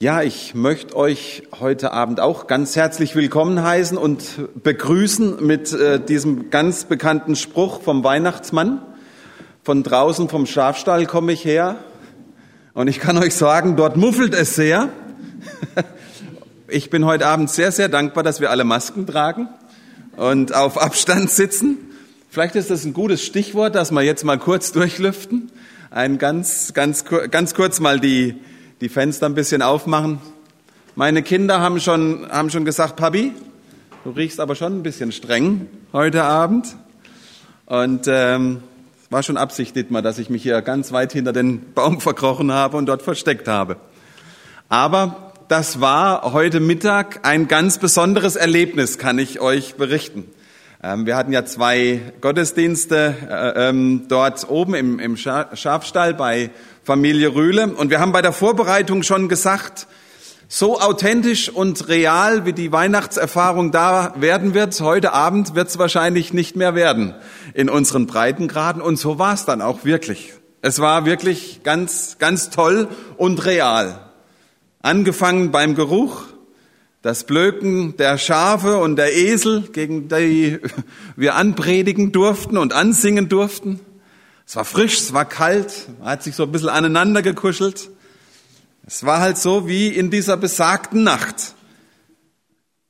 Ja, ich möchte euch heute Abend auch ganz herzlich willkommen heißen und begrüßen mit äh, diesem ganz bekannten Spruch vom Weihnachtsmann. Von draußen vom Schafstall komme ich her und ich kann euch sagen, dort muffelt es sehr. Ich bin heute Abend sehr, sehr dankbar, dass wir alle Masken tragen und auf Abstand sitzen. Vielleicht ist das ein gutes Stichwort, dass wir jetzt mal kurz durchlüften. Ein ganz, ganz, ganz kurz mal die die Fenster ein bisschen aufmachen. Meine Kinder haben schon, haben schon gesagt, Papi, du riechst aber schon ein bisschen streng heute Abend. Und ähm, war schon Absicht, Dietmar, dass ich mich hier ganz weit hinter den Baum verkrochen habe und dort versteckt habe. Aber das war heute Mittag ein ganz besonderes Erlebnis, kann ich euch berichten. Ähm, wir hatten ja zwei Gottesdienste äh, ähm, dort oben im, Schafstall bei Familie Rühle. Und wir haben bei der Vorbereitung schon gesagt, so authentisch und real, wie die Weihnachtserfahrung da werden wird, heute Abend wird es wahrscheinlich nicht mehr werden in unseren Breitengraden. Und so war es dann auch wirklich. Es war wirklich ganz, ganz toll und real. Angefangen beim Geruch, das Blöken der Schafe und der Esel, gegen die wir anpredigen durften und ansingen durften. Es war frisch, es war kalt, man hat sich so ein bisschen aneinander gekuschelt. Es war halt so wie in dieser besagten Nacht.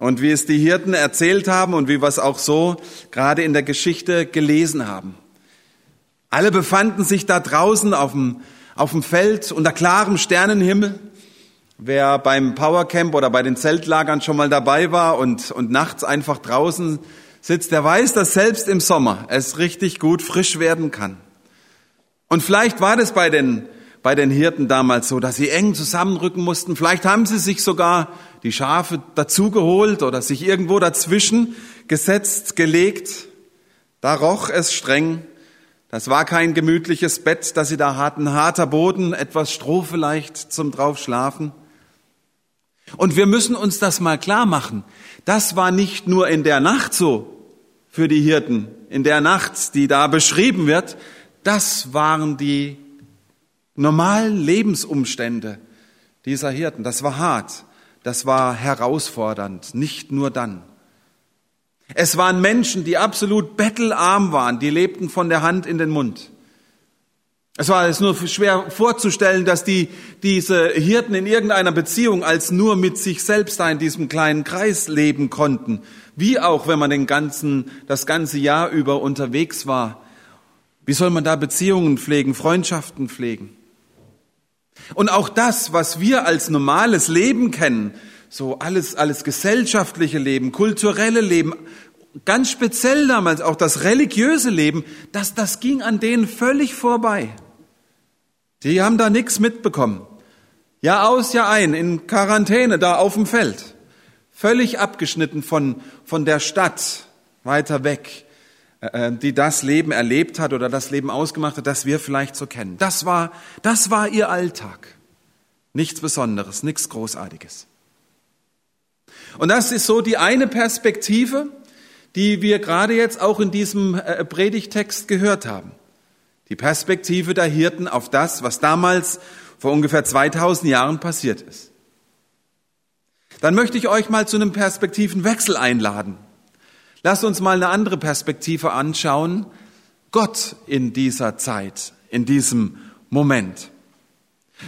Und wie es die Hirten erzählt haben und wie wir es auch so gerade in der Geschichte gelesen haben. Alle befanden sich da draußen auf dem, auf dem Feld unter klarem Sternenhimmel. Wer beim Powercamp oder bei den Zeltlagern schon mal dabei war und, und nachts einfach draußen sitzt, der weiß, dass selbst im Sommer es richtig gut frisch werden kann. Und vielleicht war das bei den, bei den Hirten damals so, dass sie eng zusammenrücken mussten. Vielleicht haben sie sich sogar die Schafe dazugeholt oder sich irgendwo dazwischen gesetzt, gelegt. Da roch es streng. Das war kein gemütliches Bett, das sie da hatten. Harter Boden, etwas Stroh vielleicht zum draufschlafen. Und wir müssen uns das mal klar machen. Das war nicht nur in der Nacht so für die Hirten, in der Nacht, die da beschrieben wird, das waren die normalen Lebensumstände dieser Hirten. Das war hart, das war herausfordernd, nicht nur dann. Es waren Menschen, die absolut bettelarm waren, die lebten von der Hand in den Mund. Es war es nur schwer vorzustellen, dass die, diese Hirten in irgendeiner Beziehung als nur mit sich selbst da in diesem kleinen Kreis leben konnten. Wie auch, wenn man den ganzen, das ganze Jahr über unterwegs war wie soll man da Beziehungen pflegen, Freundschaften pflegen? Und auch das, was wir als normales Leben kennen, so alles, alles gesellschaftliche Leben, kulturelle Leben, ganz speziell damals auch das religiöse Leben, das, das ging an denen völlig vorbei. Die haben da nichts mitbekommen. Jahr aus, Jahr ein, in Quarantäne, da auf dem Feld. Völlig abgeschnitten von, von der Stadt, weiter weg. Äh, die das Leben erlebt hat oder das Leben ausgemacht hat, das wir vielleicht so kennen. Das war, das war ihr Alltag. Nichts Besonderes, nichts Großartiges. Und das ist so die eine Perspektive, die wir gerade jetzt auch in diesem äh, Predigtext gehört haben. Die Perspektive der Hirten auf das, was damals vor ungefähr 2000 Jahren passiert ist. Dann möchte ich euch mal zu einem Perspektivenwechsel einladen. Lass uns mal eine andere Perspektive anschauen. Gott in dieser Zeit, in diesem Moment.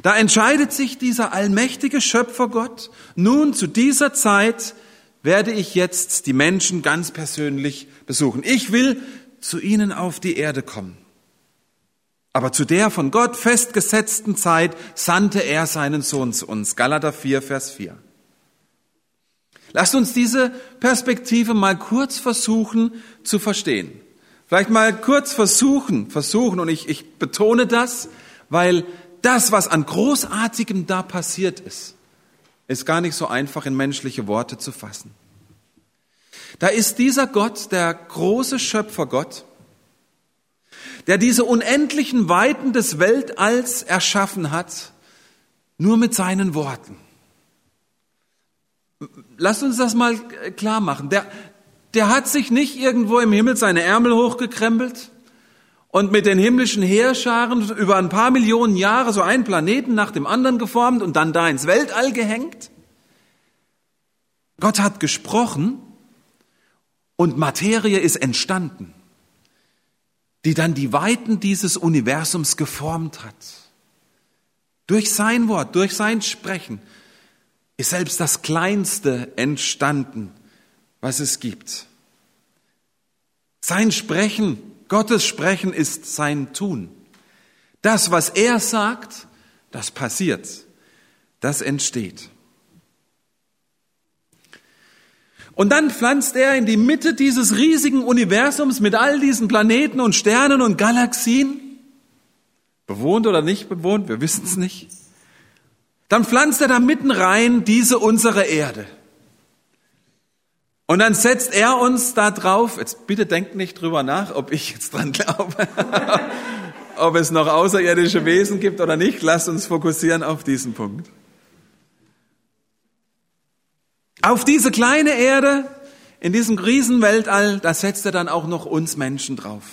Da entscheidet sich dieser allmächtige Schöpfer Gott, nun zu dieser Zeit werde ich jetzt die Menschen ganz persönlich besuchen. Ich will zu ihnen auf die Erde kommen. Aber zu der von Gott festgesetzten Zeit sandte er seinen Sohn zu uns. Galater 4, Vers 4. Lasst uns diese Perspektive mal kurz versuchen zu verstehen. Vielleicht mal kurz versuchen, versuchen, und ich, ich betone das, weil das, was an Großartigem da passiert ist, ist gar nicht so einfach in menschliche Worte zu fassen. Da ist dieser Gott, der große Schöpfergott, der diese unendlichen Weiten des Weltalls erschaffen hat, nur mit seinen Worten. Lasst uns das mal äh, klar machen. Der, der hat sich nicht irgendwo im Himmel seine Ärmel hochgekrempelt und mit den himmlischen Heerscharen über ein paar Millionen Jahre so einen Planeten nach dem anderen geformt und dann da ins Weltall gehängt. Gott hat gesprochen und Materie ist entstanden, die dann die Weiten dieses Universums geformt hat. Durch sein Wort, durch sein Sprechen ist selbst das Kleinste entstanden, was es gibt. Sein Sprechen Gottes Sprechen ist sein Tun. Das, was er sagt, das passiert, das entsteht. Und dann pflanzt er in die Mitte dieses riesigen Universums mit all diesen Planeten und Sternen und Galaxien, bewohnt oder nicht bewohnt, wir wissen es nicht. Dann pflanzt er da mitten rein diese unsere Erde. Und dann setzt er uns da drauf, jetzt bitte denkt nicht drüber nach, ob ich jetzt dran glaube, ob es noch außerirdische Wesen gibt oder nicht. Lasst uns fokussieren auf diesen Punkt. Auf diese kleine Erde, in diesem Riesenweltall, da setzt er dann auch noch uns Menschen drauf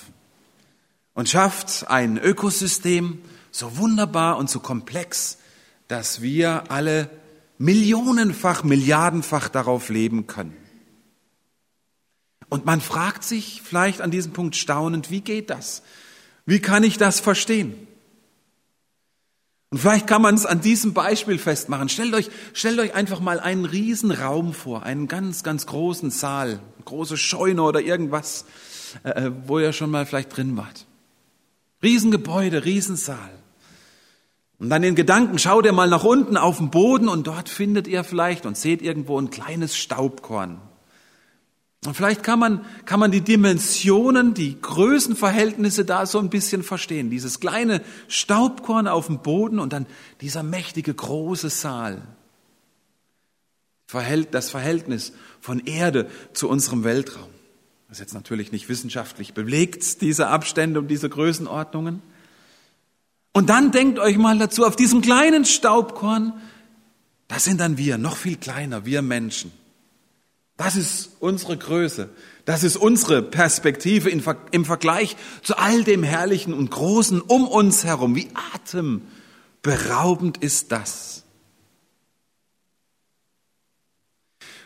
und schafft ein Ökosystem so wunderbar und so komplex, dass wir alle millionenfach, milliardenfach darauf leben können. Und man fragt sich vielleicht an diesem Punkt staunend, wie geht das? Wie kann ich das verstehen? Und vielleicht kann man es an diesem Beispiel festmachen. Stellt euch, stellt euch einfach mal einen riesen Raum vor, einen ganz, ganz großen Saal, große Scheune oder irgendwas, äh, äh, wo ihr schon mal vielleicht drin wart. Riesengebäude, Riesensaal. Und dann in Gedanken schaut ihr mal nach unten auf den Boden und dort findet ihr vielleicht und seht irgendwo ein kleines Staubkorn. Und vielleicht kann man, kann man die Dimensionen, die Größenverhältnisse da so ein bisschen verstehen. Dieses kleine Staubkorn auf dem Boden und dann dieser mächtige große Saal. Das Verhältnis von Erde zu unserem Weltraum. Das ist jetzt natürlich nicht wissenschaftlich belegt, diese Abstände und diese Größenordnungen. Und dann denkt euch mal dazu, auf diesem kleinen Staubkorn, das sind dann wir, noch viel kleiner, wir Menschen. Das ist unsere Größe. Das ist unsere Perspektive im Vergleich zu all dem Herrlichen und Großen um uns herum. Wie atemberaubend ist das.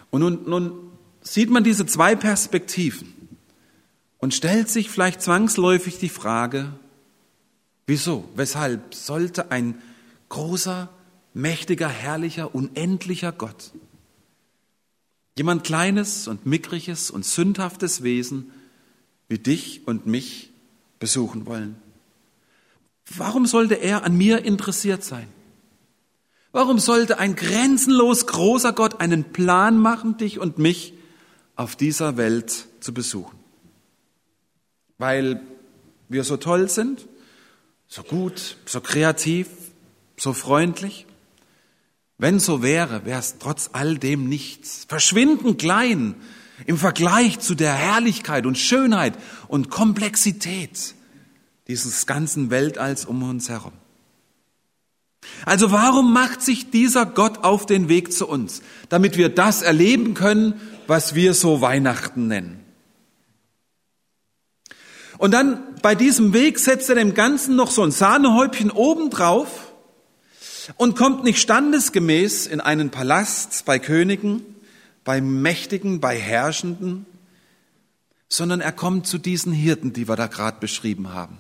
Und nun, nun sieht man diese zwei Perspektiven und stellt sich vielleicht zwangsläufig die Frage, wieso, weshalb sollte ein großer, mächtiger, herrlicher, unendlicher Gott Jemand kleines und mickriges und sündhaftes Wesen wie dich und mich besuchen wollen. Warum sollte er an mir interessiert sein? Warum sollte ein grenzenlos großer Gott einen Plan machen, dich und mich auf dieser Welt zu besuchen? Weil wir so toll sind, so gut, so kreativ, so freundlich? Wenn so wäre, wäre es trotz all dem nichts. Verschwindend klein im Vergleich zu der Herrlichkeit und Schönheit und Komplexität dieses ganzen Weltalls um uns herum. Also warum macht sich dieser Gott auf den Weg zu uns? Damit wir das erleben können, was wir so Weihnachten nennen. Und dann bei diesem Weg setzt er dem Ganzen noch so ein Sahnehäubchen obendrauf und kommt nicht standesgemäß in einen Palast bei Königen, bei Mächtigen, bei Herrschenden, sondern er kommt zu diesen Hirten, die wir da gerade beschrieben haben.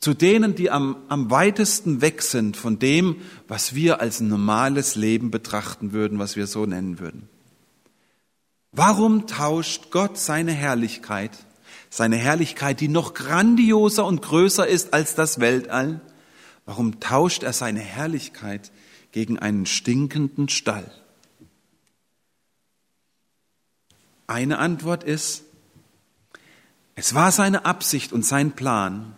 Zu denen, die am, am weitesten weg sind von dem, was wir als normales Leben betrachten würden, was wir so nennen würden. Warum tauscht Gott seine Herrlichkeit, seine Herrlichkeit, die noch grandioser und größer ist als das Weltall, Warum tauscht er seine Herrlichkeit gegen einen stinkenden Stall? Eine Antwort ist, es war seine Absicht und sein Plan,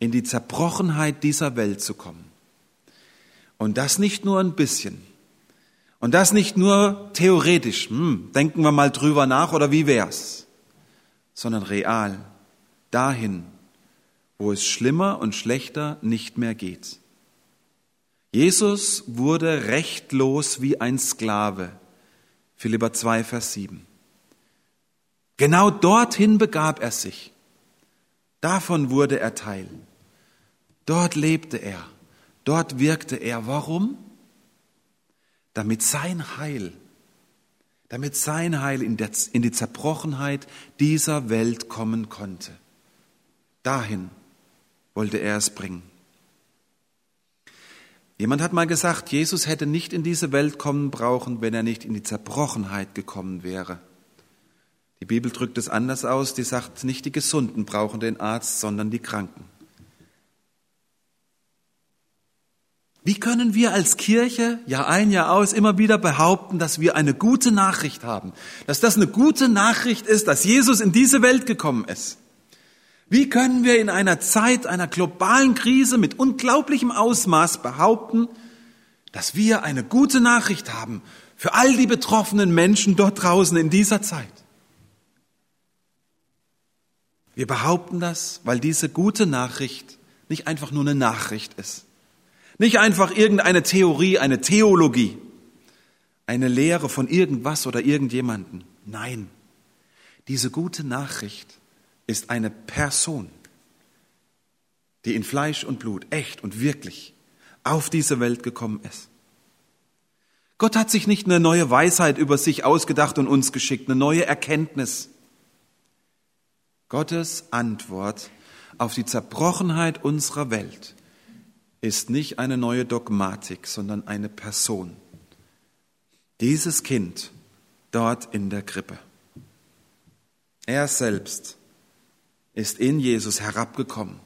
in die Zerbrochenheit dieser Welt zu kommen. Und das nicht nur ein bisschen. Und das nicht nur theoretisch, hm, denken wir mal drüber nach oder wie wär's, sondern real, dahin, wo es schlimmer und schlechter nicht mehr geht. Jesus wurde rechtlos wie ein Sklave. Philipper 2, Vers 7. Genau dorthin begab er sich. Davon wurde er Teil. Dort lebte er. Dort wirkte er. Warum? Damit sein Heil, damit sein Heil in, der, in die Zerbrochenheit dieser Welt kommen konnte. Dahin wollte er es bringen. Jemand hat mal gesagt, Jesus hätte nicht in diese Welt kommen brauchen, wenn er nicht in die Zerbrochenheit gekommen wäre. Die Bibel drückt es anders aus, die sagt, nicht die Gesunden brauchen den Arzt, sondern die Kranken. Wie können wir als Kirche Jahr ein, Jahr aus immer wieder behaupten, dass wir eine gute Nachricht haben? Dass das eine gute Nachricht ist, dass Jesus in diese Welt gekommen ist? Wie können wir in einer Zeit einer globalen Krise mit unglaublichem Ausmaß behaupten, dass wir eine gute Nachricht haben für all die betroffenen Menschen dort draußen in dieser Zeit? Wir behaupten das, weil diese gute Nachricht nicht einfach nur eine Nachricht ist. Nicht einfach irgendeine Theorie, eine Theologie, eine Lehre von irgendwas oder irgendjemanden. Nein, diese gute Nachricht ist eine Person, die in Fleisch und Blut, echt und wirklich, auf diese Welt gekommen ist. Gott hat sich nicht eine neue Weisheit über sich ausgedacht und uns geschickt, eine neue Erkenntnis. Gottes Antwort auf die Zerbrochenheit unserer Welt ist nicht eine neue Dogmatik, sondern eine Person. Dieses Kind dort in der Krippe. Er selbst ist in Jesus herabgekommen,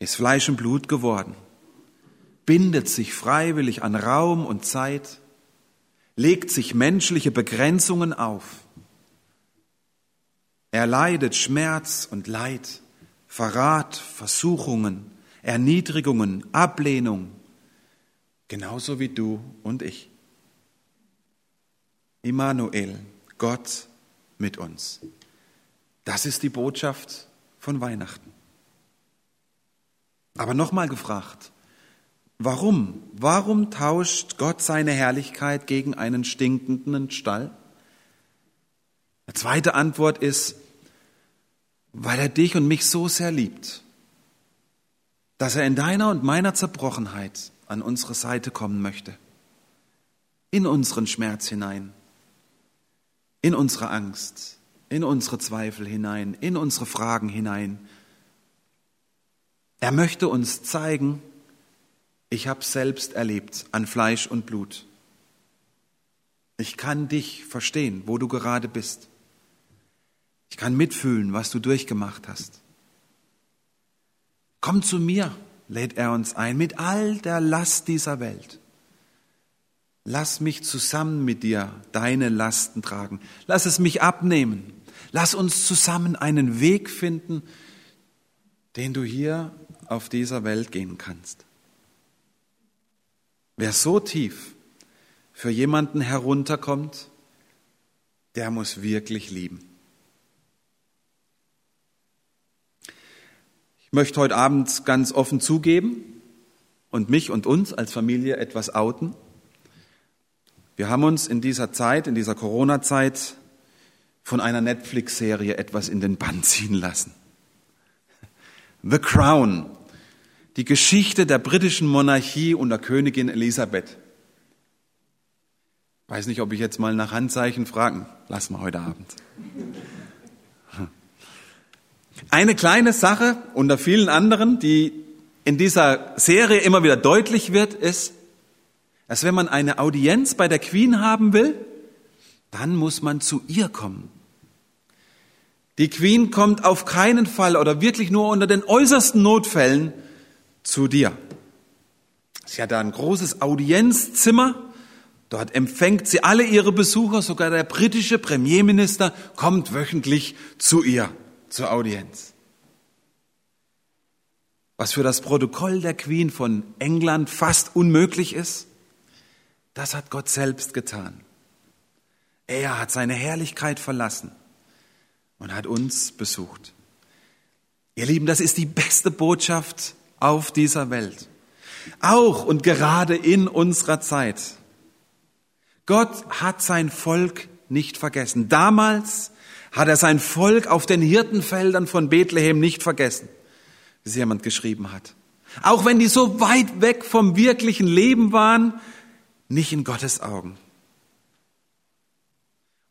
ist Fleisch und Blut geworden, bindet sich freiwillig an Raum und Zeit, legt sich menschliche Begrenzungen auf. Er leidet Schmerz und Leid, Verrat, Versuchungen, Erniedrigungen, Ablehnung, genauso wie du und ich. Immanuel, Gott mit uns. Das ist die Botschaft von Weihnachten. Aber nochmal gefragt, warum? Warum tauscht Gott seine Herrlichkeit gegen einen stinkenden Stall? Die zweite Antwort ist, weil er dich und mich so sehr liebt, dass er in deiner und meiner Zerbrochenheit an unsere Seite kommen möchte, in unseren Schmerz hinein, in unsere Angst, in unsere Zweifel hinein, in unsere Fragen hinein. Er möchte uns zeigen, ich habe selbst erlebt an Fleisch und Blut. Ich kann dich verstehen, wo du gerade bist. Ich kann mitfühlen, was du durchgemacht hast. Komm zu mir, lädt er uns ein, mit all der Last dieser Welt. Lass mich zusammen mit dir deine Lasten tragen. Lass es mich abnehmen. Lass uns zusammen einen Weg finden, den du hier auf dieser Welt gehen kannst. Wer so tief für jemanden herunterkommt, der muss wirklich lieben. Ich möchte heute Abend ganz offen zugeben und mich und uns als Familie etwas outen. Wir haben uns in dieser Zeit, in dieser Corona-Zeit, von einer Netflix-Serie etwas in den Bann ziehen lassen. The Crown, die Geschichte der britischen Monarchie unter Königin Elisabeth. Weiß nicht, ob ich jetzt mal nach Handzeichen fragen. Lassen wir heute Abend. Eine kleine Sache unter vielen anderen, die in dieser Serie immer wieder deutlich wird, ist, dass wenn man eine Audienz bei der Queen haben will, dann muss man zu ihr kommen. Die Queen kommt auf keinen Fall oder wirklich nur unter den äußersten Notfällen zu dir. Sie hat da ein großes Audienzzimmer. Dort empfängt sie alle ihre Besucher. Sogar der britische Premierminister kommt wöchentlich zu ihr zur Audienz. Was für das Protokoll der Queen von England fast unmöglich ist, das hat Gott selbst getan. Er hat seine Herrlichkeit verlassen und hat uns besucht. Ihr Lieben, das ist die beste Botschaft auf dieser Welt. Auch und gerade in unserer Zeit. Gott hat sein Volk nicht vergessen. Damals, hat er sein Volk auf den Hirtenfeldern von Bethlehem nicht vergessen, wie es jemand geschrieben hat. Auch wenn die so weit weg vom wirklichen Leben waren, nicht in Gottes Augen.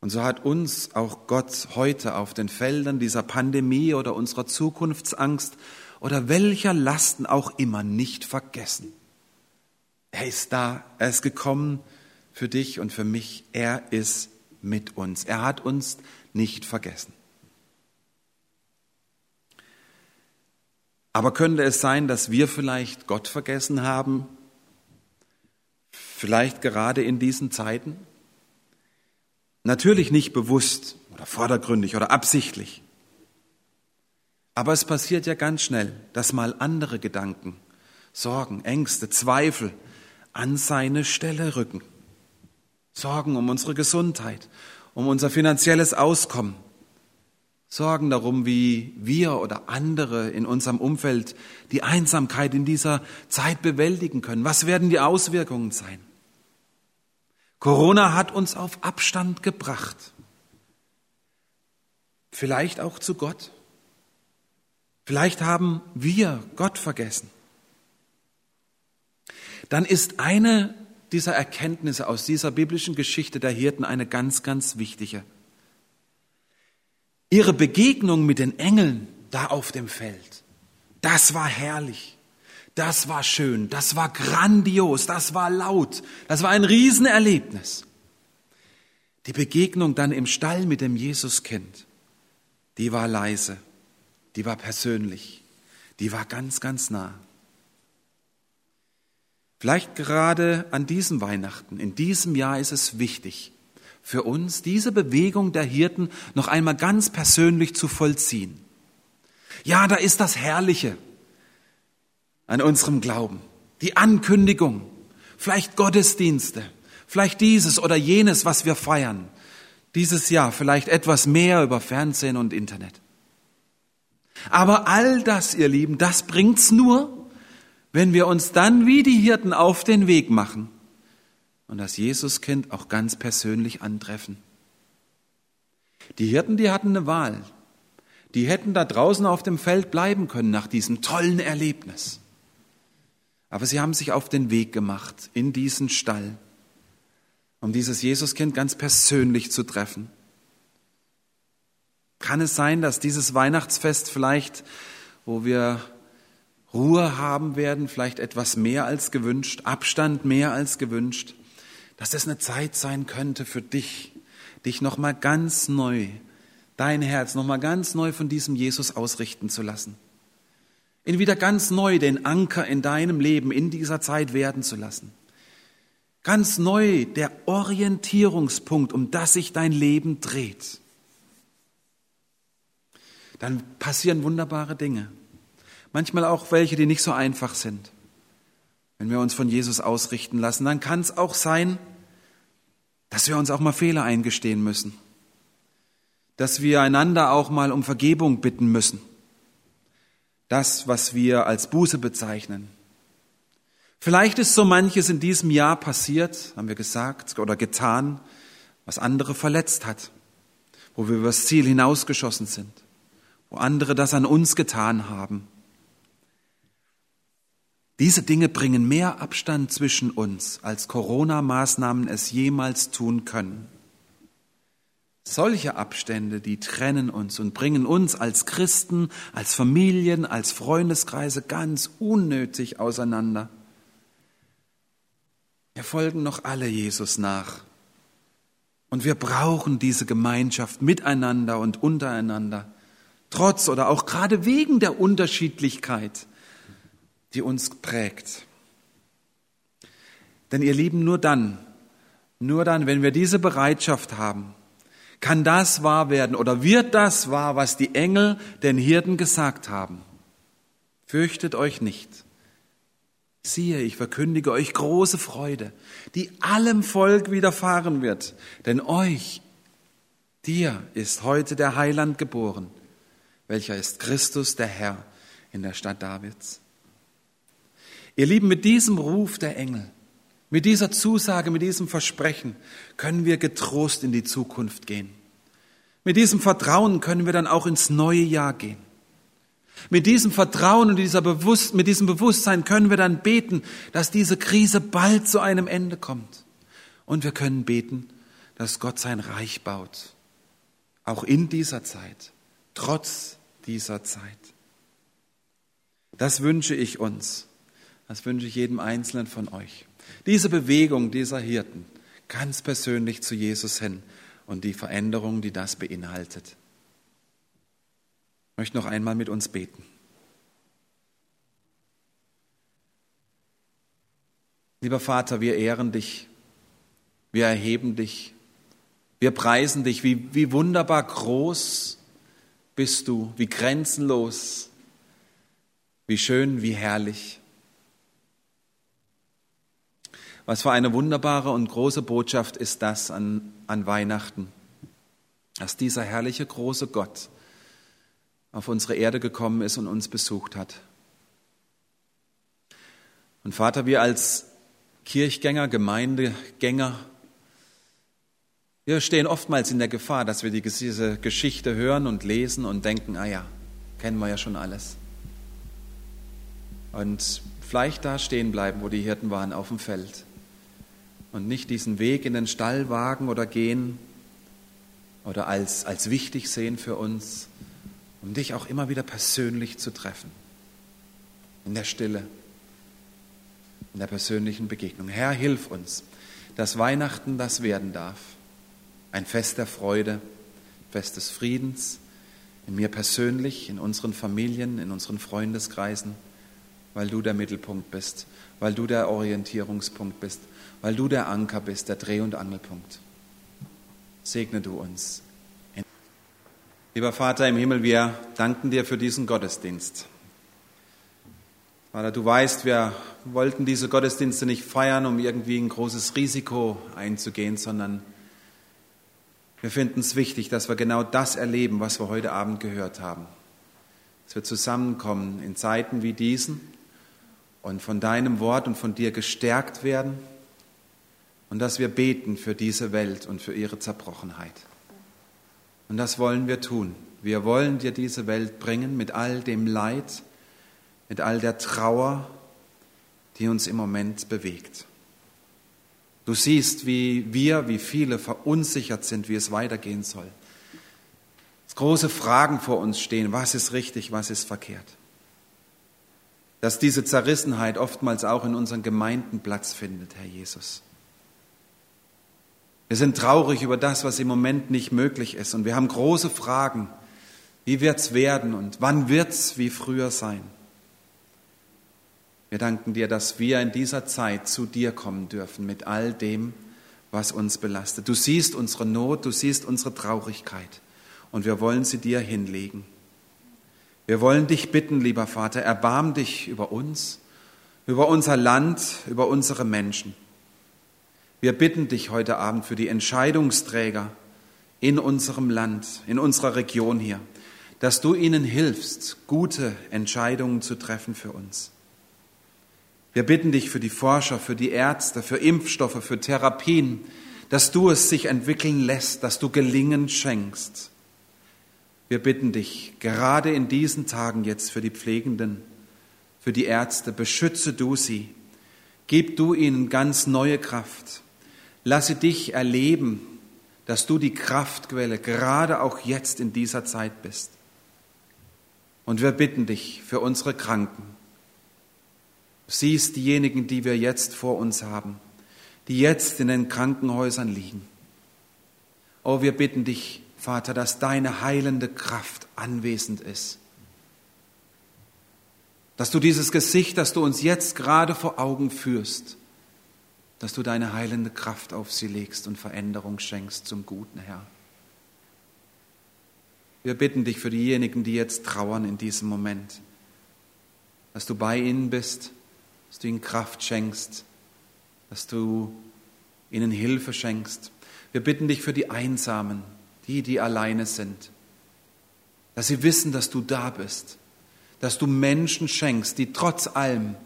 Und so hat uns auch Gott heute auf den Feldern dieser Pandemie oder unserer Zukunftsangst oder welcher Lasten auch immer nicht vergessen. Er ist da, er ist gekommen für dich und für mich, er ist mit uns, er hat uns nicht vergessen. Aber könnte es sein, dass wir vielleicht Gott vergessen haben? Vielleicht gerade in diesen Zeiten? Natürlich nicht bewusst oder vordergründig oder absichtlich. Aber es passiert ja ganz schnell, dass mal andere Gedanken, Sorgen, Ängste, Zweifel an seine Stelle rücken. Sorgen um unsere Gesundheit, um unser finanzielles Auskommen. Sorgen darum, wie wir oder andere in unserem Umfeld die Einsamkeit in dieser Zeit bewältigen können. Was werden die Auswirkungen sein? Corona hat uns auf Abstand gebracht. Vielleicht auch zu Gott. Vielleicht haben wir Gott vergessen. Dann ist eine dieser Erkenntnisse aus dieser biblischen Geschichte der Hirten eine ganz, ganz wichtige. Ihre Begegnung mit den Engeln da auf dem Feld, das war herrlich. Das war schön, das war grandios, das war laut, das war ein Riesenerlebnis. Die Begegnung dann im Stall mit dem Jesuskind, die war leise, die war persönlich, die war ganz, ganz nah. Vielleicht gerade an diesem Weihnachten, in diesem Jahr ist es wichtig für uns, diese Bewegung der Hirten noch einmal ganz persönlich zu vollziehen. Ja, da ist das Herrliche, an unserem Glauben. Die Ankündigung, vielleicht Gottesdienste, vielleicht dieses oder jenes, was wir feiern. Dieses Jahr vielleicht etwas mehr über Fernsehen und Internet. Aber all das, ihr Lieben, das bringt's nur, wenn wir uns dann wie die Hirten auf den Weg machen und das Jesuskind auch ganz persönlich antreffen. Die Hirten, die hatten eine Wahl. Die hätten da draußen auf dem Feld bleiben können nach diesem tollen Erlebnis. Aber sie haben sich auf den Weg gemacht in diesen Stall, um dieses Jesuskind ganz persönlich zu treffen. Kann es sein, dass dieses Weihnachtsfest vielleicht, wo wir Ruhe haben werden, vielleicht etwas mehr als gewünscht, Abstand mehr als gewünscht, dass das eine Zeit sein könnte für dich, dich nochmal ganz neu, dein Herz nochmal ganz neu von diesem Jesus ausrichten zu lassen ihn wieder ganz neu den Anker in deinem Leben in dieser Zeit werden zu lassen. Ganz neu der Orientierungspunkt, um das sich dein Leben dreht. Dann passieren wunderbare Dinge. Manchmal auch welche, die nicht so einfach sind. Wenn wir uns von Jesus ausrichten lassen, dann kann es auch sein, dass wir uns auch mal Fehler eingestehen müssen. Dass wir einander auch mal um Vergebung bitten müssen das, was wir als Buße bezeichnen. Vielleicht ist so manches in diesem Jahr passiert, haben wir gesagt oder getan, was andere verletzt hat, wo wir übers Ziel hinausgeschossen sind, wo andere das an uns getan haben. Diese Dinge bringen mehr Abstand zwischen uns, als Corona-Maßnahmen es jemals tun können. Solche Abstände, die trennen uns und bringen uns als Christen, als Familien, als Freundeskreise ganz unnötig auseinander. Wir folgen noch alle Jesus nach. Und wir brauchen diese Gemeinschaft miteinander und untereinander, trotz oder auch gerade wegen der Unterschiedlichkeit, die uns prägt. Denn ihr Lieben, nur dann, nur dann, wenn wir diese Bereitschaft haben, kann das wahr werden oder wird das wahr, was die Engel den Hirten gesagt haben? Fürchtet euch nicht. Siehe, ich verkündige euch große Freude, die allem Volk widerfahren wird, denn euch, dir ist heute der Heiland geboren, welcher ist Christus der Herr in der Stadt Davids. Ihr Lieben, mit diesem Ruf der Engel mit dieser Zusage, mit diesem Versprechen können wir getrost in die Zukunft gehen. Mit diesem Vertrauen können wir dann auch ins neue Jahr gehen. Mit diesem Vertrauen und dieser Bewusst mit diesem Bewusstsein können wir dann beten, dass diese Krise bald zu einem Ende kommt. Und wir können beten, dass Gott sein Reich baut. Auch in dieser Zeit, trotz dieser Zeit. Das wünsche ich uns. Das wünsche ich jedem Einzelnen von euch. Diese Bewegung dieser Hirten ganz persönlich zu Jesus hin und die Veränderung, die das beinhaltet. Ich möchte noch einmal mit uns beten. Lieber Vater, wir ehren dich, wir erheben dich, wir preisen dich, wie, wie wunderbar groß bist du, wie grenzenlos, wie schön, wie herrlich. Was für eine wunderbare und große Botschaft ist das an, an Weihnachten, dass dieser herrliche große Gott auf unsere Erde gekommen ist und uns besucht hat. Und Vater, wir als Kirchgänger, Gemeindegänger, wir stehen oftmals in der Gefahr, dass wir diese Geschichte hören und lesen und denken, ah ja, kennen wir ja schon alles. Und vielleicht da stehen bleiben, wo die Hirten waren, auf dem Feld. Und nicht diesen Weg in den Stall wagen oder gehen oder als, als wichtig sehen für uns, um dich auch immer wieder persönlich zu treffen. In der Stille, in der persönlichen Begegnung. Herr, hilf uns, dass Weihnachten das werden darf. Ein Fest der Freude, Fest des Friedens, in mir persönlich, in unseren Familien, in unseren Freundeskreisen, weil du der Mittelpunkt bist, weil du der Orientierungspunkt bist, weil du der Anker bist, der Dreh- und Angelpunkt. Segne du uns. Lieber Vater im Himmel, wir danken dir für diesen Gottesdienst. Vater, du weißt, wir wollten diese Gottesdienste nicht feiern, um irgendwie ein großes Risiko einzugehen, sondern wir finden es wichtig, dass wir genau das erleben, was wir heute Abend gehört haben. Dass wir zusammenkommen in Zeiten wie diesen und von deinem Wort und von dir gestärkt werden und dass wir beten für diese Welt und für ihre Zerbrochenheit. Und das wollen wir tun. Wir wollen dir diese Welt bringen mit all dem Leid, mit all der Trauer, die uns im Moment bewegt. Du siehst, wie wir, wie viele verunsichert sind, wie es weitergehen soll. Dass große Fragen vor uns stehen, was ist richtig, was ist verkehrt. Dass diese Zerrissenheit oftmals auch in unseren Gemeinden Platz findet, Herr Jesus. Wir sind traurig über das, was im Moment nicht möglich ist. Und wir haben große Fragen. Wie wird's werden und wann wird's wie früher sein? Wir danken dir, dass wir in dieser Zeit zu dir kommen dürfen mit all dem, was uns belastet. Du siehst unsere Not, du siehst unsere Traurigkeit und wir wollen sie dir hinlegen. Wir wollen dich bitten, lieber Vater, erbarm dich über uns, über unser Land, über unsere Menschen. Wir bitten dich heute Abend für die Entscheidungsträger in unserem Land, in unserer Region hier, dass du ihnen hilfst, gute Entscheidungen zu treffen für uns. Wir bitten dich für die Forscher, für die Ärzte, für Impfstoffe, für Therapien, dass du es sich entwickeln lässt, dass du Gelingen schenkst. Wir bitten dich gerade in diesen Tagen jetzt für die Pflegenden, für die Ärzte, beschütze du sie, gib du ihnen ganz neue Kraft, Lasse dich erleben, dass du die Kraftquelle gerade auch jetzt in dieser Zeit bist. Und wir bitten dich für unsere Kranken. Siehst diejenigen, die wir jetzt vor uns haben, die jetzt in den Krankenhäusern liegen. Oh, wir bitten dich, Vater, dass deine heilende Kraft anwesend ist. Dass du dieses Gesicht, das du uns jetzt gerade vor Augen führst, dass du deine heilende Kraft auf sie legst und Veränderung schenkst zum Guten, Herr. Wir bitten dich für diejenigen, die jetzt trauern in diesem Moment, dass du bei ihnen bist, dass du ihnen Kraft schenkst, dass du ihnen Hilfe schenkst. Wir bitten dich für die Einsamen, die, die alleine sind, dass sie wissen, dass du da bist, dass du Menschen schenkst, die trotz allem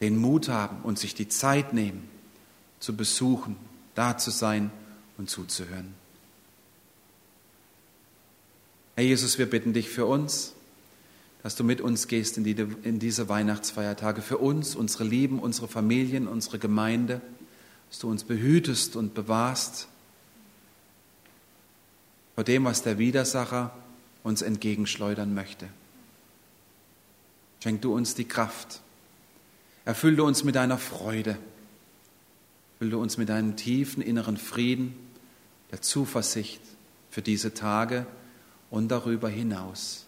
den Mut haben und sich die Zeit nehmen, zu besuchen, da zu sein und zuzuhören. Herr Jesus, wir bitten dich für uns, dass du mit uns gehst in, die, in diese Weihnachtsfeiertage, für uns, unsere Lieben, unsere Familien, unsere Gemeinde, dass du uns behütest und bewahrst vor dem, was der Widersacher uns entgegenschleudern möchte. Schenk du uns die Kraft. Erfülle uns mit deiner Freude. Erfülle uns mit deinem tiefen inneren Frieden, der Zuversicht für diese Tage und darüber hinaus.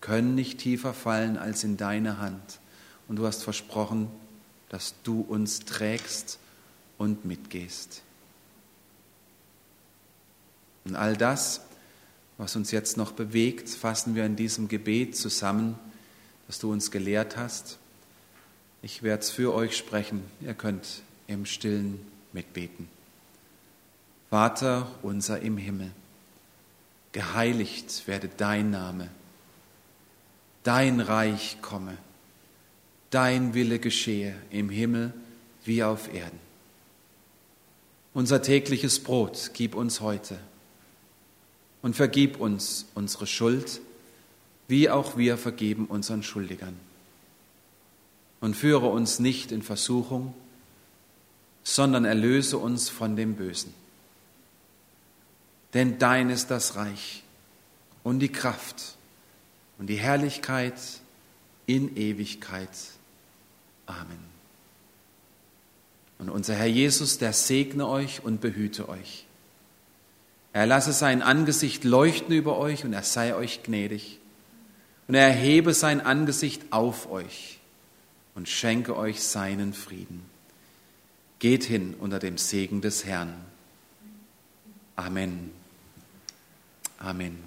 Können nicht tiefer fallen als in deine Hand. Und du hast versprochen, dass du uns trägst und mitgehst. Und all das, was uns jetzt noch bewegt, fassen wir in diesem Gebet zusammen, das du uns gelehrt hast. Ich werde es für euch sprechen. Ihr könnt im Stillen mitbeten. Vater unser im Himmel, geheiligt werde dein Name, dein Reich komme, dein Wille geschehe im Himmel wie auf Erden. Unser tägliches Brot gib uns heute und vergib uns unsere Schuld, wie auch wir vergeben unseren Schuldigern. Und führe uns nicht in Versuchung, sondern erlöse uns von dem Bösen. Denn dein ist das Reich und die Kraft und die Herrlichkeit in Ewigkeit. Amen. Und unser Herr Jesus, der segne euch und behüte euch. Er lasse sein Angesicht leuchten über euch und er sei euch gnädig. Und er erhebe sein Angesicht auf euch und schenke euch seinen Frieden. Geht hin unter dem Segen des Herrn. Amen. Amen.